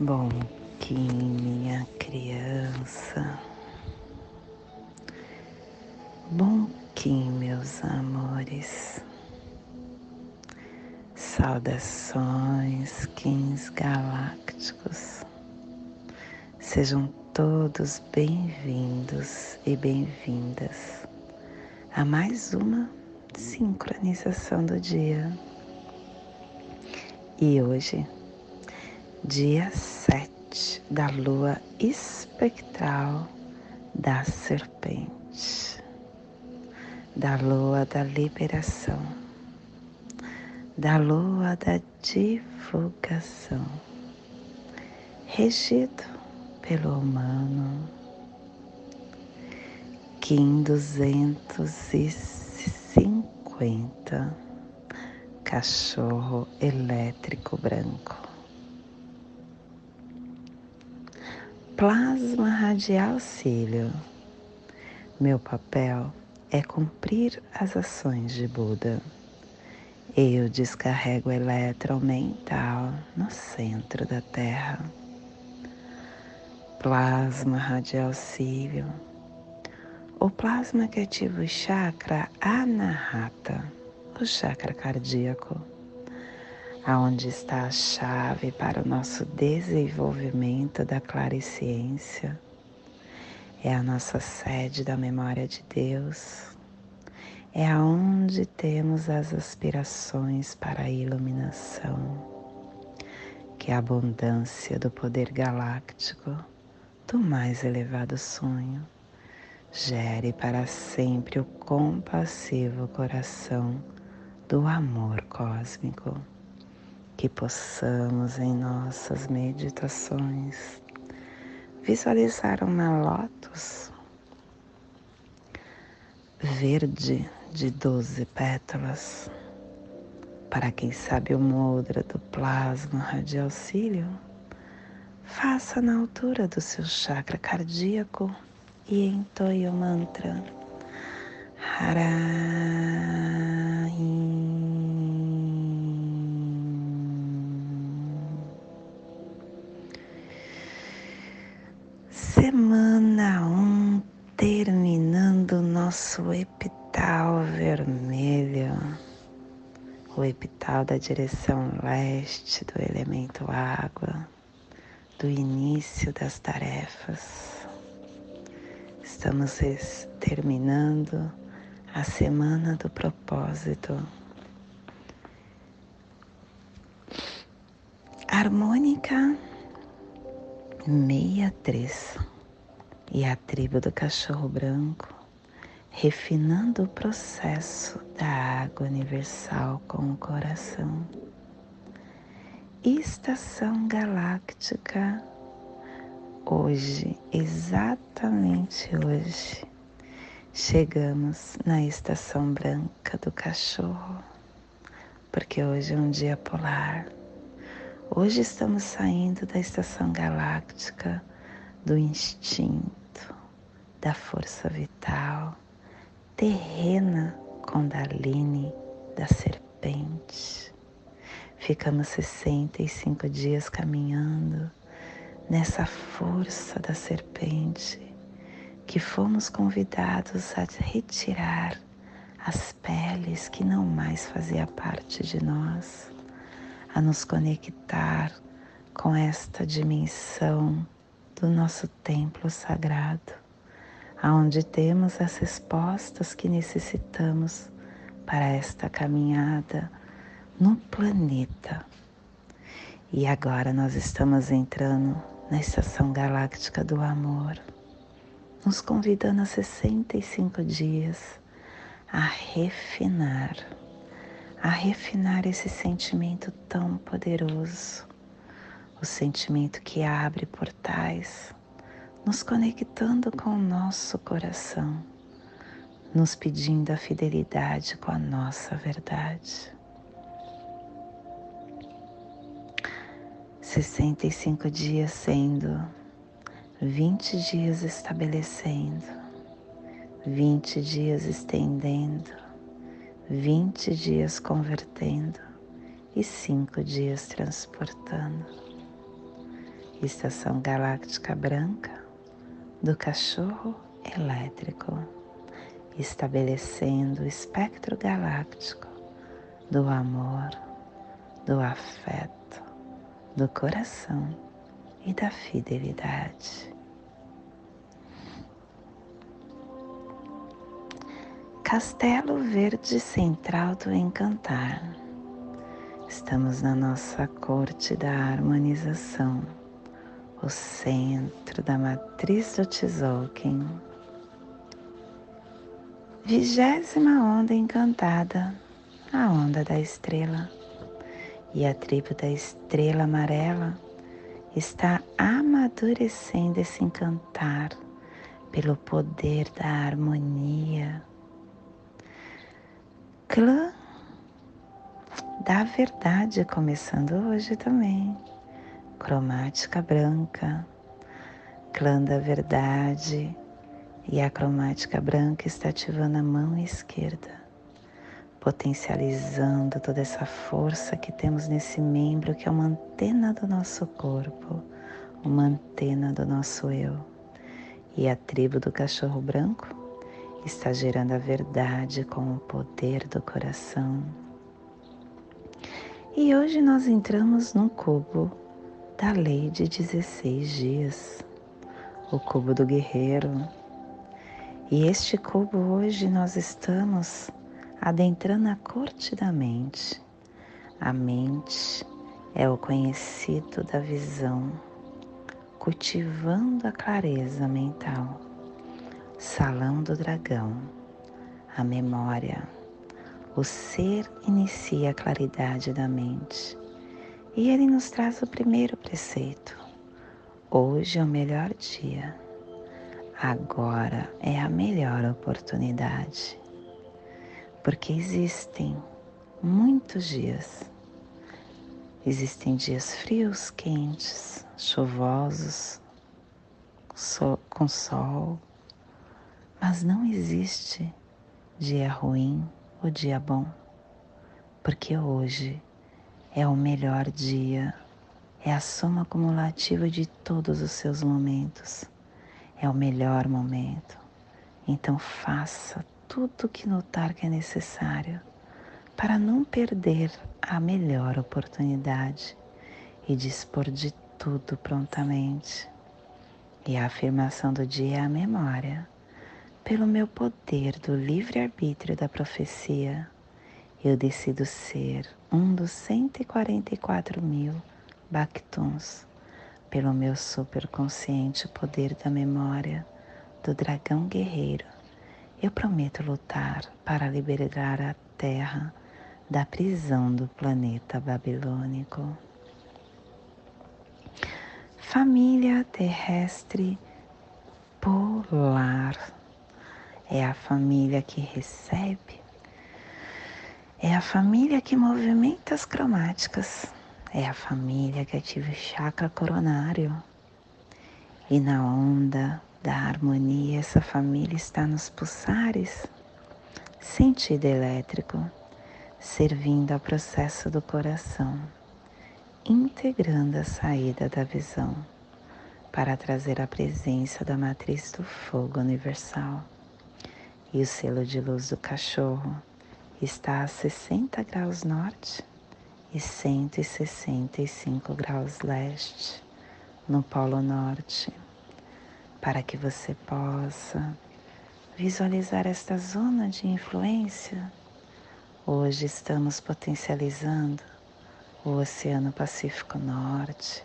Bom, que minha criança. Bom Kim, meus amores. Saudações, Kins galácticos. Sejam todos bem-vindos e bem-vindas a mais uma sincronização do dia. E hoje dia 7 da lua espectral da serpente, da lua da liberação, da lua da divulgação, regido pelo humano. Kim 250, cachorro elétrico branco. Plasma radial cílio. Meu papel é cumprir as ações de Buda. Eu descarrego elétron mental no centro da Terra. Plasma radial cílio. O plasma que ativa o chakra anahata, o chakra cardíaco aonde está a chave para o nosso desenvolvimento da clareciência. É a nossa sede da memória de Deus. É aonde temos as aspirações para a iluminação, que é a abundância do poder galáctico do mais elevado sonho gere para sempre o compassivo coração do amor cósmico que possamos em nossas meditações visualizar uma lótus verde de doze pétalas. Para quem sabe o mudra do plasma radial cílio, faça na altura do seu chakra cardíaco e entoie o mantra Haraim. Semana 1, um, terminando nosso epital vermelho, o epital da direção leste do elemento água, do início das tarefas. Estamos terminando a semana do propósito. Harmônica 63 e a tribo do cachorro branco, refinando o processo da água universal com o coração. Estação galáctica, hoje, exatamente hoje, chegamos na estação branca do cachorro, porque hoje é um dia polar. Hoje estamos saindo da estação galáctica do instinto, da força vital, terrena Kundalini da serpente. Ficamos 65 dias caminhando nessa força da serpente que fomos convidados a retirar as peles que não mais fazia parte de nós, a nos conectar com esta dimensão do nosso templo sagrado, aonde temos as respostas que necessitamos para esta caminhada no planeta. E agora nós estamos entrando na estação galáctica do amor, nos convidando a 65 dias a refinar, a refinar esse sentimento tão poderoso o sentimento que abre portais, nos conectando com o nosso coração, nos pedindo a fidelidade com a nossa verdade. 65 dias sendo, 20 dias estabelecendo, 20 dias estendendo, 20 dias convertendo e 5 dias transportando. estação galáctica branca do cachorro elétrico, estabelecendo o espectro galáctico do amor, do afeto, do coração e da fidelidade. Castelo Verde Central do Encantar. Estamos na nossa corte da harmonização, o centro da matriz do Tzolk'in. Vigésima onda encantada, a onda da estrela. E a tribo da estrela amarela está amadurecendo esse encantar pelo poder da harmonia clã da verdade começando hoje também. Cromática branca, clã da verdade e a cromática branca está ativando a mão esquerda, potencializando toda essa força que temos nesse membro que é uma antena do nosso corpo, uma antena do nosso eu. E a tribo do cachorro branco está gerando a verdade com o poder do coração. E hoje nós entramos no cubo da lei de 16 dias, o cubo do guerreiro. E este cubo hoje nós estamos adentrando a corte da mente. A mente é o conhecido da visão, cultivando a clareza mental Salão do Dragão, a memória. O ser inicia a claridade da mente e ele nos traz o primeiro preceito. Hoje é o melhor dia. Agora é a melhor oportunidade. Porque existem muitos dias. Existem dias frios, quentes, chuvosos, com sol, mas não existe dia ruim ou dia bom, porque hoje é o melhor dia, é a soma acumulativa de todos os seus momentos, é o melhor momento. Então faça tudo o que notar que é necessário para não perder a melhor oportunidade e dispor de tudo prontamente. E a afirmação do dia é a memória pelo meu poder do livre-arbítrio da profecia, eu decido ser um dos 144 mil Bactuns, pelo meu superconsciente poder da memória do dragão guerreiro. Eu prometo lutar para liberar a Terra da prisão do planeta babilônico. Família terrestre polar é a família que recebe, é a família que movimenta as cromáticas, é a família que ativa o chakra coronário. E na onda da harmonia, essa família está nos pulsares, sentido elétrico, servindo ao processo do coração, integrando a saída da visão para trazer a presença da matriz do fogo universal e o selo de luz do cachorro está a 60 graus norte e 165 graus leste no Polo Norte, para que você possa visualizar esta zona de influência. Hoje estamos potencializando o Oceano Pacífico Norte,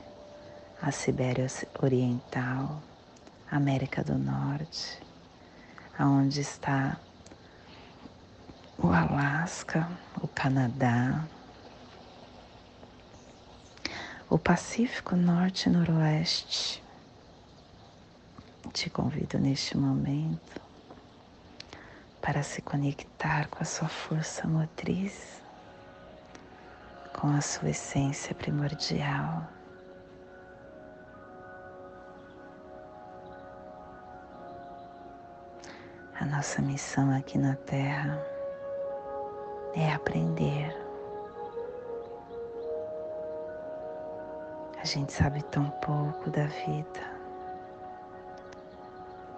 a Sibéria Oriental, América do Norte, aonde está o Alasca, o Canadá, o Pacífico Norte e Noroeste. Te convido neste momento para se conectar com a sua força motriz, com a sua essência primordial. A nossa missão aqui na Terra é aprender. A gente sabe tão pouco da vida,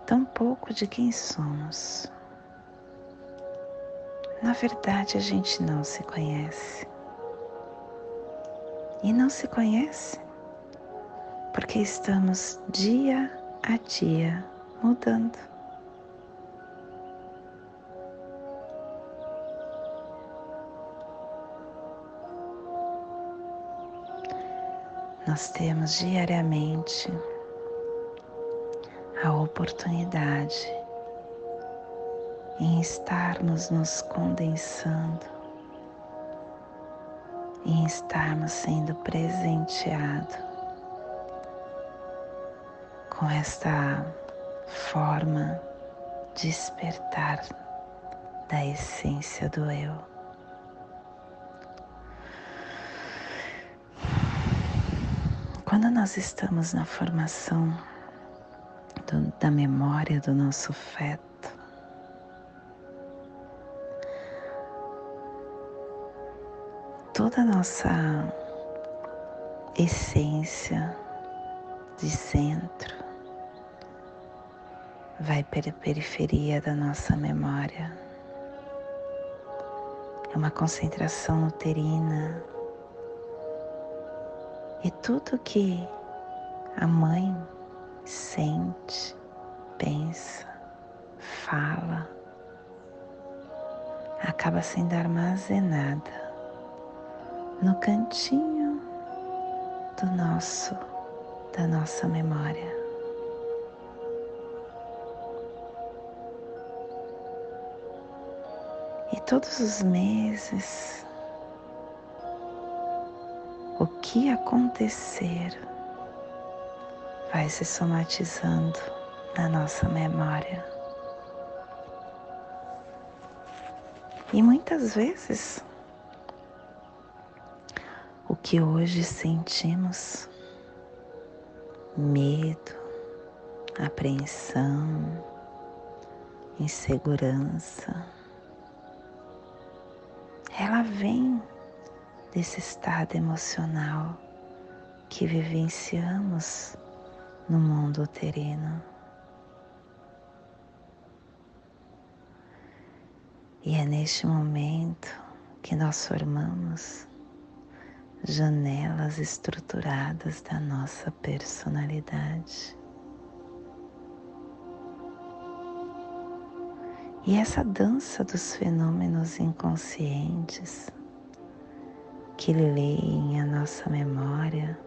tão pouco de quem somos. Na verdade, a gente não se conhece. E não se conhece porque estamos dia a dia mudando. Nós temos diariamente a oportunidade em estarmos nos condensando, em estarmos sendo presenteados com esta forma de despertar da essência do eu. Quando nós estamos na formação do, da memória do nosso feto, toda a nossa essência de centro vai para a periferia da nossa memória. É uma concentração uterina e tudo que a mãe sente, pensa, fala, acaba sendo armazenada no cantinho do nosso da nossa memória. E todos os meses que acontecer vai se somatizando na nossa memória. E muitas vezes o que hoje sentimos, medo, apreensão, insegurança, ela vem desse estado emocional que vivenciamos no mundo uterino. E é neste momento que nós formamos janelas estruturadas da nossa personalidade. E essa dança dos fenômenos inconscientes que leem a nossa memória,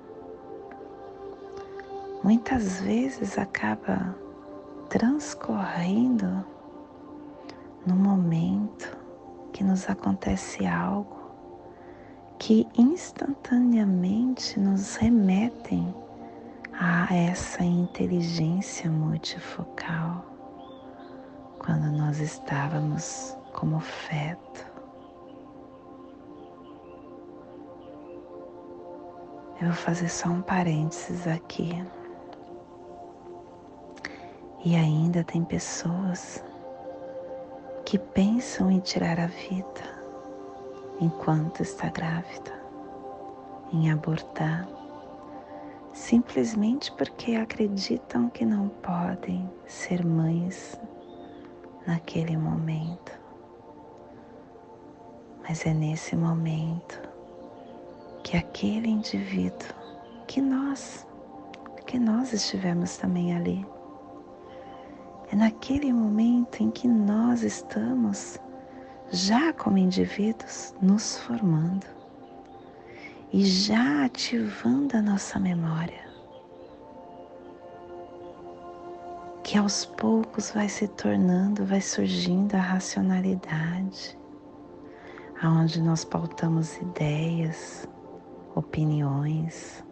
muitas vezes acaba transcorrendo no momento que nos acontece algo que instantaneamente nos remetem a essa inteligência multifocal quando nós estávamos como feto Eu vou fazer só um parênteses aqui. E ainda tem pessoas que pensam em tirar a vida enquanto está grávida, em abortar, simplesmente porque acreditam que não podem ser mães naquele momento. Mas é nesse momento que aquele indivíduo, que nós, que nós estivemos também ali. É naquele momento em que nós estamos já como indivíduos nos formando e já ativando a nossa memória, que aos poucos vai se tornando, vai surgindo a racionalidade, aonde nós pautamos ideias, opiniões,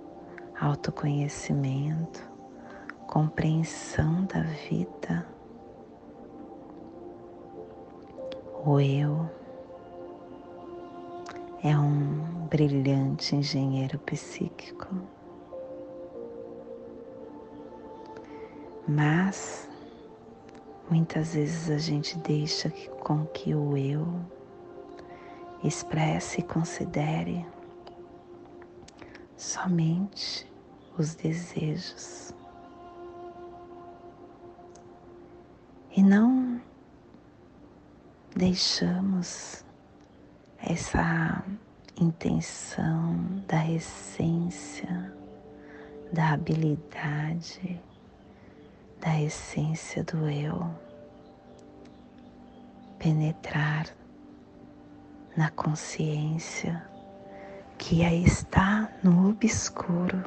autoconhecimento, compreensão da vida. O eu é um brilhante engenheiro psíquico, mas muitas vezes a gente deixa que, com que o eu expresse e considere somente os desejos. E não deixamos essa intenção da essência, da habilidade, da essência do eu penetrar na consciência que está no obscuro,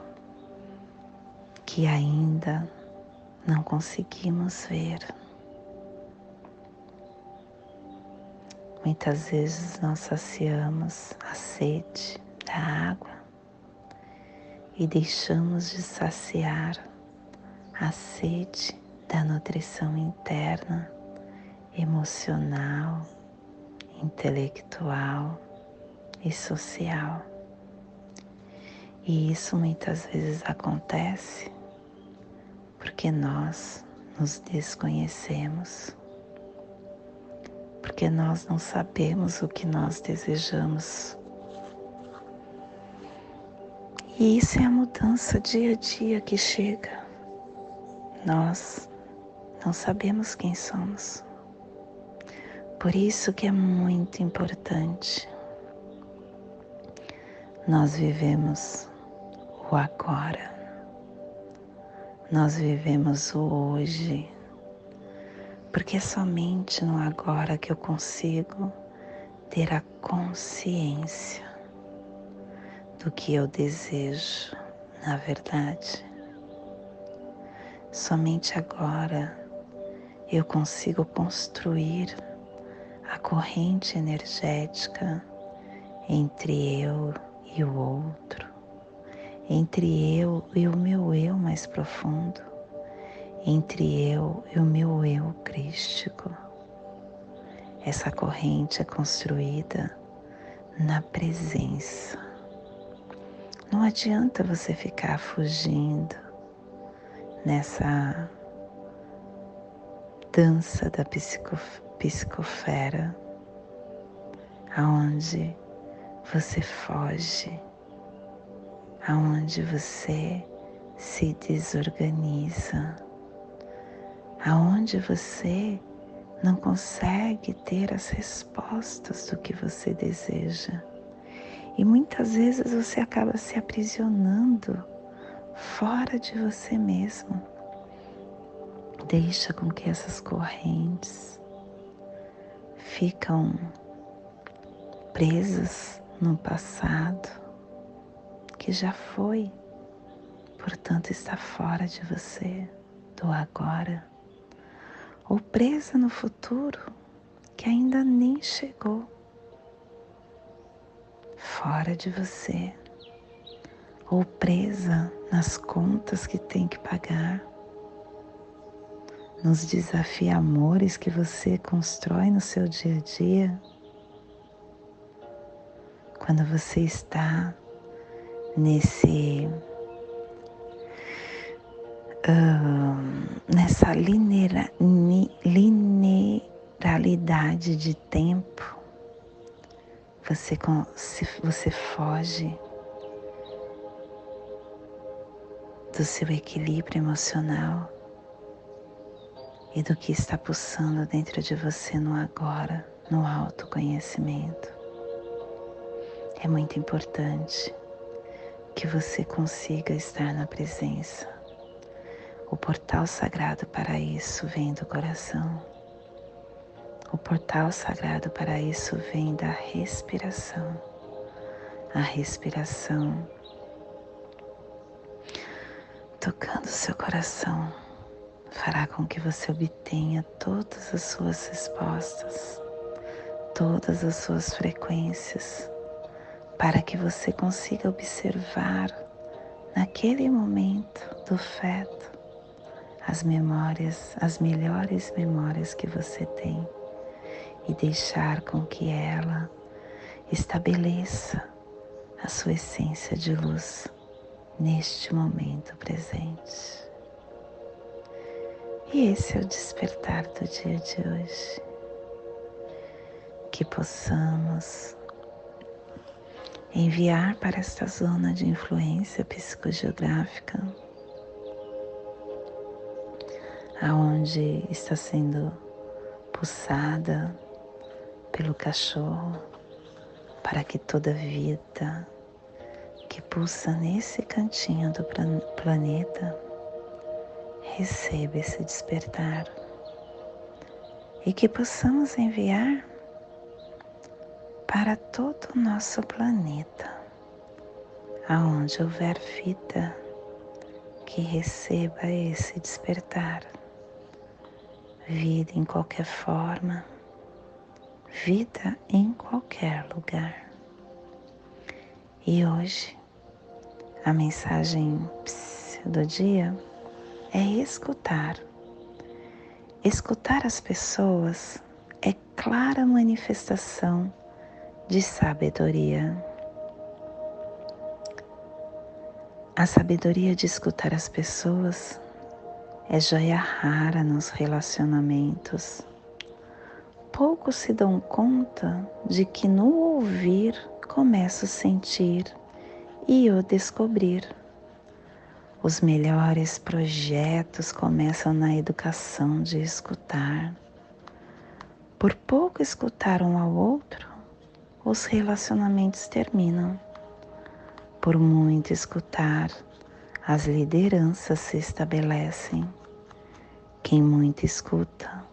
que ainda não conseguimos ver. Muitas vezes nós saciamos a sede da água e deixamos de saciar a sede da nutrição interna, emocional, intelectual e social. E isso muitas vezes acontece porque nós nos desconhecemos, porque nós não sabemos o que nós desejamos. E isso é a mudança dia a dia que chega. Nós não sabemos quem somos. Por isso que é muito importante nós vivemos o agora, nós vivemos o hoje, porque é somente no agora que eu consigo ter a consciência do que eu desejo, na verdade. Somente agora eu consigo construir a corrente energética entre eu e o outro, entre eu e o meu eu mais profundo, entre eu e o meu eu crístico. Essa corrente é construída na presença. Não adianta você ficar fugindo nessa dança da psicofera, aonde você foge, aonde você se desorganiza, aonde você não consegue ter as respostas do que você deseja. E muitas vezes você acaba se aprisionando fora de você mesmo. Deixa com que essas correntes ficam presas no passado que já foi, portanto está fora de você, do agora, ou presa no futuro que ainda nem chegou, fora de você, ou presa nas contas que tem que pagar, nos desafios amores que você constrói no seu dia a dia quando você está nesse nessa lineira, linearidade de tempo, você, você foge do seu equilíbrio emocional e do que está pulsando dentro de você no agora, no autoconhecimento. É muito importante que você consiga estar na presença. O portal sagrado para isso vem do coração. O portal sagrado para isso vem da respiração. A respiração tocando seu coração fará com que você obtenha todas as suas respostas, todas as suas frequências para que você consiga observar naquele momento do feto as memórias, as melhores memórias que você tem e deixar com que ela estabeleça a sua essência de luz neste momento presente. E esse é o despertar do dia de hoje. Que possamos enviar para esta zona de influência psicogeográfica, aonde está sendo pulsada pelo cachorro, para que toda vida que pulsa nesse cantinho do planeta receba esse despertar. E que possamos enviar para todo o nosso planeta, aonde houver vida que receba esse despertar, vida em qualquer forma, vida em qualquer lugar. E hoje a mensagem do dia é escutar. Escutar as pessoas é clara manifestação de sabedoria. A sabedoria de escutar as pessoas é joia rara nos relacionamentos. Poucos se dão conta de que no ouvir começa a sentir e o descobrir. Os melhores projetos começam na educação de escutar. Por pouco escutar um ao outro, os relacionamentos terminam. Por muito escutar, as lideranças se estabelecem. Quem muito escuta,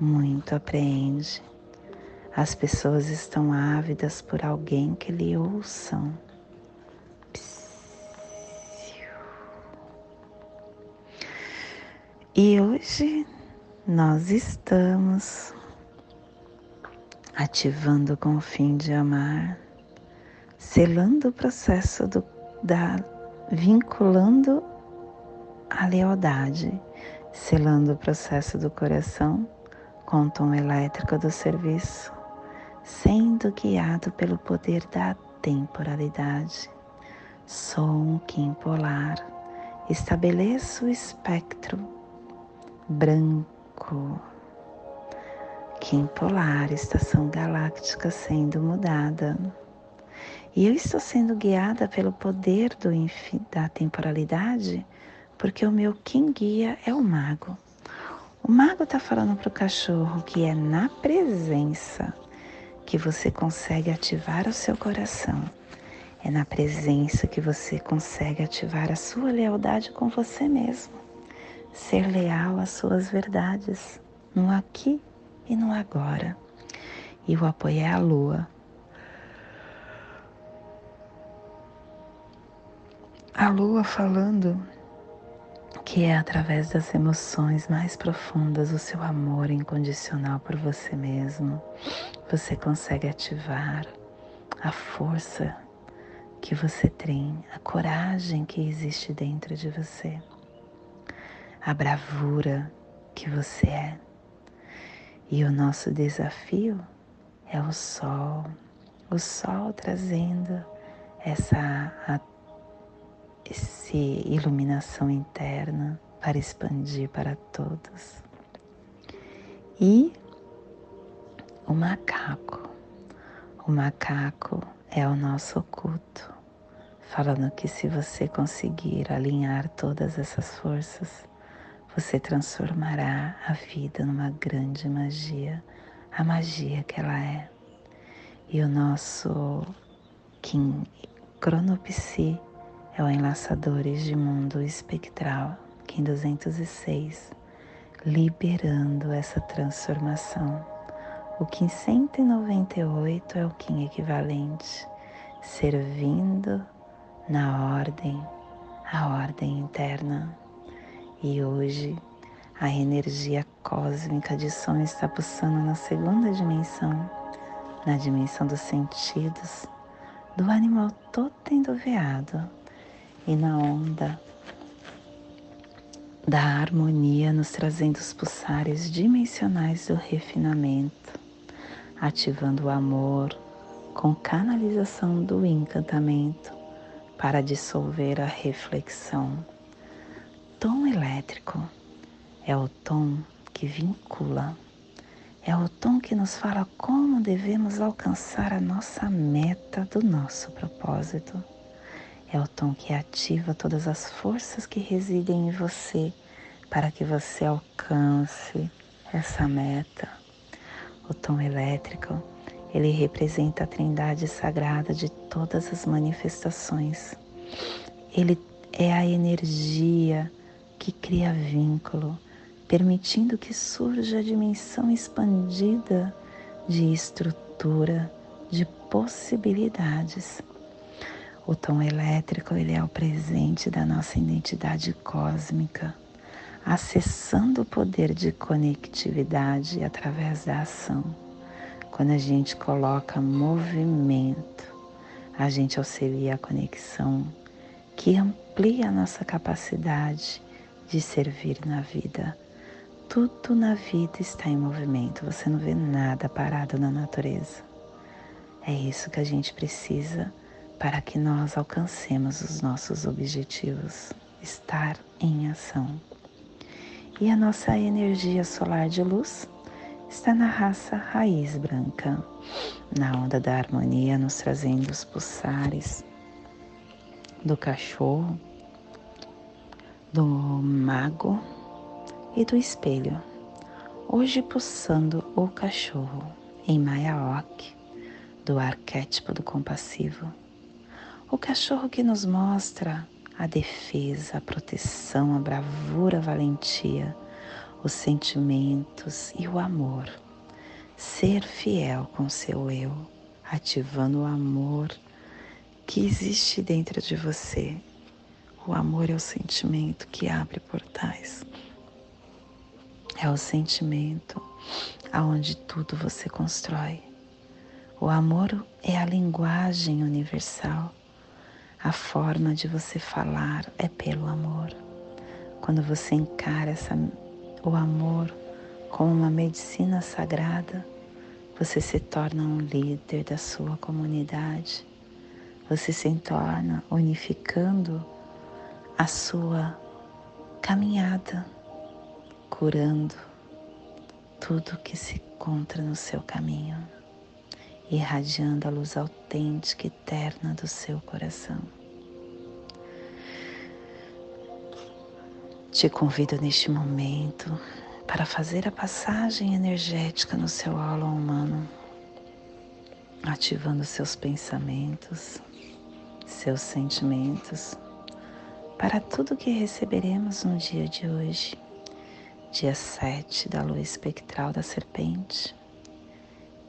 muito apreende. As pessoas estão ávidas por alguém que lhe ouçam. E hoje nós estamos ativando com o fim de amar, selando o processo do, da vinculando a lealdade, selando o processo do coração com o tom elétrico do serviço, sendo guiado pelo poder da temporalidade. Sou um Kim polar, estabeleço o espectro branco. Kim polar, estação galáctica sendo mudada. E eu estou sendo guiada pelo poder do da temporalidade, porque o meu Kim guia é o mago. O mago está falando para o cachorro que é na presença que você consegue ativar o seu coração. É na presença que você consegue ativar a sua lealdade com você mesmo ser leal às suas verdades, no aqui e no agora. E o apoio é a lua. A lua falando que é através das emoções mais profundas o seu amor incondicional por você mesmo, você consegue ativar a força que você tem, a coragem que existe dentro de você a bravura que você é. E o nosso desafio é o sol, o sol trazendo essa, a, essa iluminação interna para expandir para todos. E o macaco. O macaco é o nosso oculto, falando que se você conseguir alinhar todas essas forças, você transformará a vida numa grande magia, a magia que ela é. E o nosso Kim Cronopsi é o Enlaçadores de Mundo Espectral, Kim 206, liberando essa transformação. O Kim 198 é o Kim equivalente, servindo na ordem, a ordem interna e hoje a energia cósmica de som está pulsando na segunda dimensão, na dimensão dos sentidos, do animal totem do veado e na onda da harmonia, nos trazendo os pulsares dimensionais do refinamento, ativando o amor com canalização do encantamento para dissolver a reflexão tom elétrico é o tom que vincula, É o tom que nos fala como devemos alcançar a nossa meta do nosso propósito. É o tom que ativa todas as forças que residem em você para que você alcance essa meta. O tom elétrico, ele representa a trindade sagrada de todas as manifestações. Ele é a energia que cria vínculo, permitindo que surja a dimensão expandida de estrutura, de possibilidades. O tom elétrico ele é o presente da nossa identidade cósmica, acessando o poder de conectividade através da ação. Quando a gente coloca movimento, a gente auxilia a conexão que amplia a nossa capacidade de servir na vida. Tudo na vida está em movimento, você não vê nada parado na natureza. É isso que a gente precisa para que nós alcancemos os nossos objetivos, estar em ação. E a nossa energia solar de luz está na raça raiz branca, na onda da harmonia, nos trazendo os pulsares do cachorro, do mago e do espelho. Hoje pulsando o cachorro em Mayaok, do arquétipo do compassivo. O cachorro que nos mostra a defesa, a proteção, a bravura, a valentia, os sentimentos e o amor. Ser fiel com seu eu, ativando o amor que existe dentro de você. O amor é o sentimento que abre portais. É o sentimento aonde tudo você constrói. O amor é a linguagem universal. A forma de você falar é pelo amor. Quando você encara essa, o amor como uma medicina sagrada, você se torna um líder da sua comunidade você se torna unificando a sua caminhada, curando tudo que se encontra no seu caminho, irradiando a luz autêntica e eterna do seu coração. Te convido neste momento para fazer a passagem energética no seu aula humano, ativando seus pensamentos, seus sentimentos para tudo que receberemos no dia de hoje, dia 7 da lua espectral da serpente,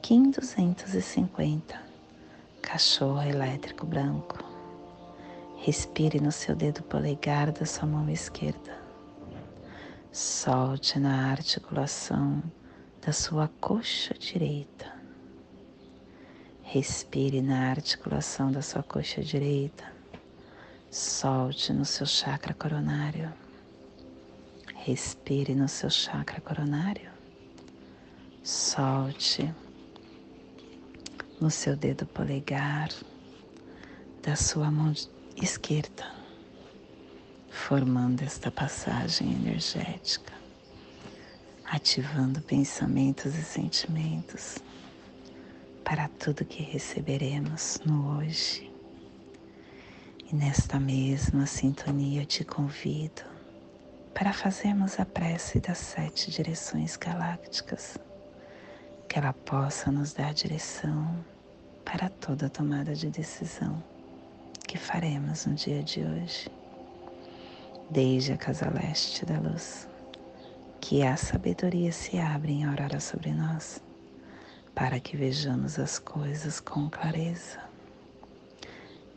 Kim 250, cachorro elétrico branco. Respire no seu dedo polegar da sua mão esquerda. Solte na articulação da sua coxa direita Respire na articulação da sua coxa direita. Solte no seu chakra coronário. Respire no seu chakra coronário. Solte no seu dedo polegar da sua mão esquerda, formando esta passagem energética, ativando pensamentos e sentimentos para tudo que receberemos no hoje. E nesta mesma sintonia eu te convido para fazermos a prece das sete direções galácticas, que ela possa nos dar direção para toda tomada de decisão que faremos no dia de hoje. Desde a casa leste da luz, que a sabedoria se abre em aurora sobre nós para que vejamos as coisas com clareza.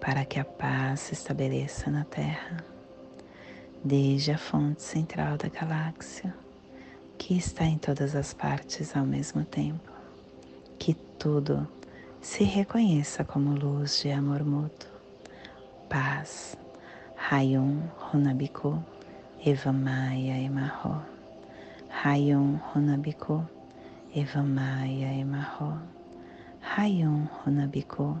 para que a paz se estabeleça na Terra, desde a fonte central da galáxia que está em todas as partes ao mesmo tempo. Que tudo se reconheça como luz de amor mútuo, paz, Rayum Runabiku, Eva Maia Emarro, Rayum Runabiku, Eva Maia Emarro, Rayum Runabiku,